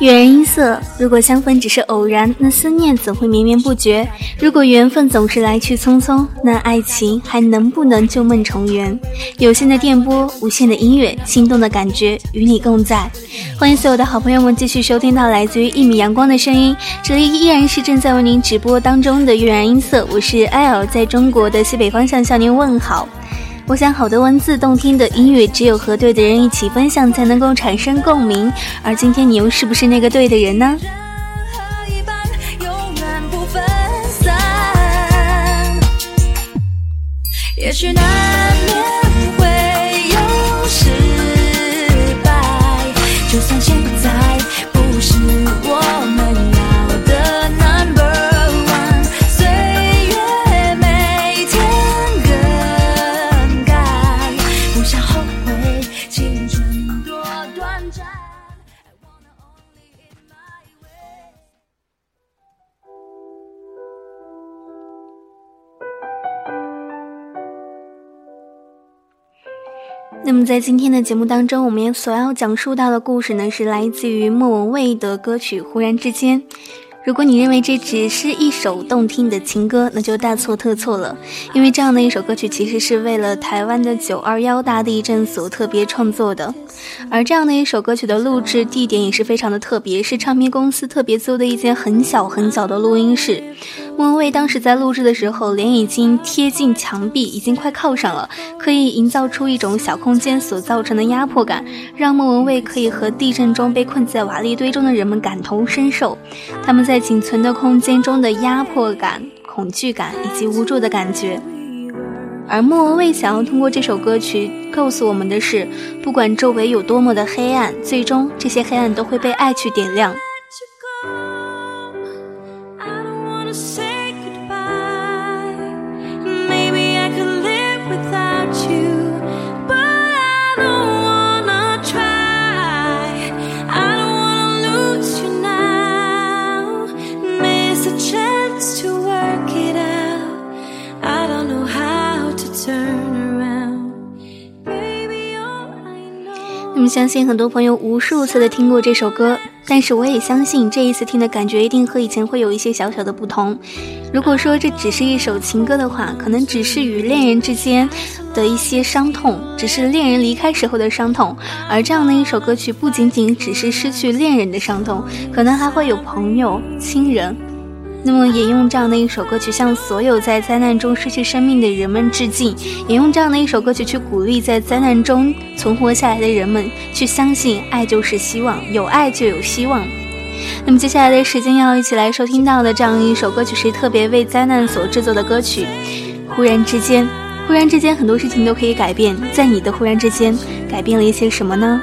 月然音色，如果相逢只是偶然，那思念怎会绵绵不绝？如果缘分总是来去匆匆，那爱情还能不能旧梦重圆？有限的电波，无限的音乐，心动的感觉与你共在。欢迎所有的好朋友们继续收听到来自于一米阳光的声音，这里依然是正在为您直播当中的月然音色，我是 L，在中国的西北方向向您问好。我想，好的文字、动听的音乐，只有和对的人一起分享，才能够产生共鸣。而今天，你又是不是那个对的人呢？也许难那么在今天的节目当中，我们所要讲述到的故事呢，是来自于莫文蔚的歌曲《忽然之间》。如果你认为这只是一首动听的情歌，那就大错特错了。因为这样的一首歌曲，其实是为了台湾的九二幺大地震所特别创作的。而这样的一首歌曲的录制地点也是非常的特别，是唱片公司特别租的一间很小很小的录音室。莫文蔚当时在录制的时候，脸已经贴近墙壁，已经快靠上了，可以营造出一种小空间所造成的压迫感，让莫文蔚可以和地震中被困在瓦砾堆中的人们感同身受。他们在仅存的空间中的压迫感、恐惧感以及无助的感觉。而莫文蔚想要通过这首歌曲告诉我们的是，不管周围有多么的黑暗，最终这些黑暗都会被爱去点亮。相信很多朋友无数次的听过这首歌，但是我也相信这一次听的感觉一定和以前会有一些小小的不同。如果说这只是一首情歌的话，可能只是与恋人之间的一些伤痛，只是恋人离开时候的伤痛。而这样的一首歌曲，不仅仅只是失去恋人的伤痛，可能还会有朋友、亲人。那么，也用这样的一首歌曲向所有在灾难中失去生命的人们致敬，也用这样的一首歌曲去鼓励在灾难中存活下来的人们，去相信爱就是希望，有爱就有希望。那么，接下来的时间要一起来收听到的这样一首歌曲是特别为灾难所制作的歌曲。忽然之间，忽然之间，很多事情都可以改变，在你的忽然之间，改变了一些什么呢？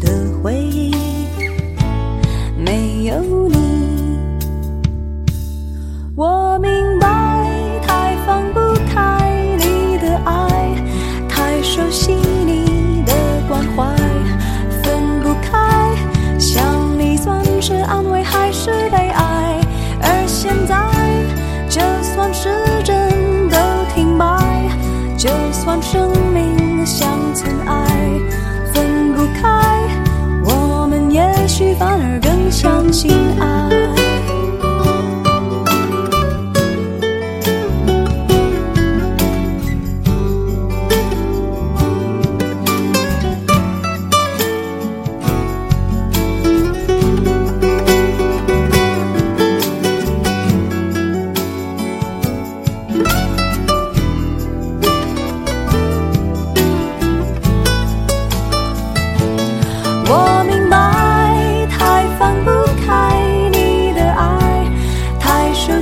的回忆。没有你。我明白，太放不开你的爱，太熟悉你的关怀，分不开。想你算是安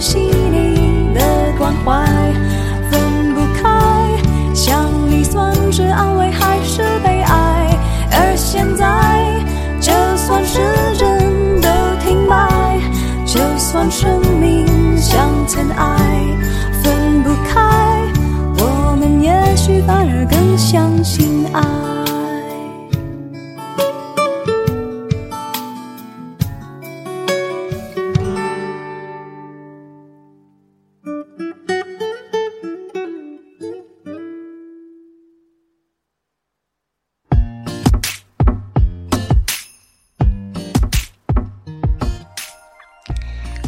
细腻的关怀，分不开。想你算是安慰还是悲哀？而现在，就算时针都停摆，就算生命像尘埃，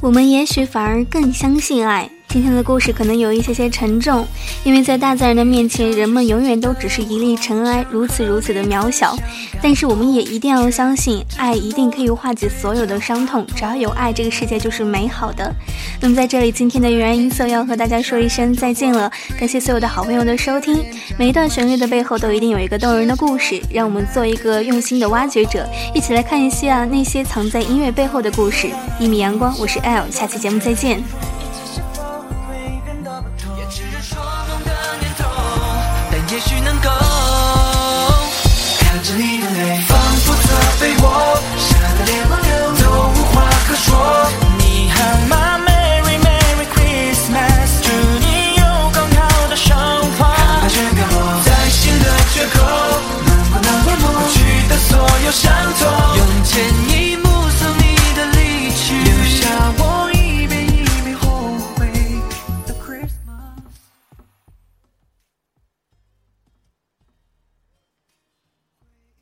我们也许反而更相信爱。今天的故事可能有一些些沉重，因为在大自然的面前，人们永远都只是一粒尘埃，如此如此的渺小。但是我们也一定要相信，爱一定可以化解所有的伤痛。只要有爱，这个世界就是美好的。那么在这里，今天的原音色要和大家说一声再见了。感谢所有的好朋友的收听。每一段旋律的背后都一定有一个动人的故事，让我们做一个用心的挖掘者，一起来看一下那些藏在音乐背后的故事。一米阳光，我是 L，下期节目再见。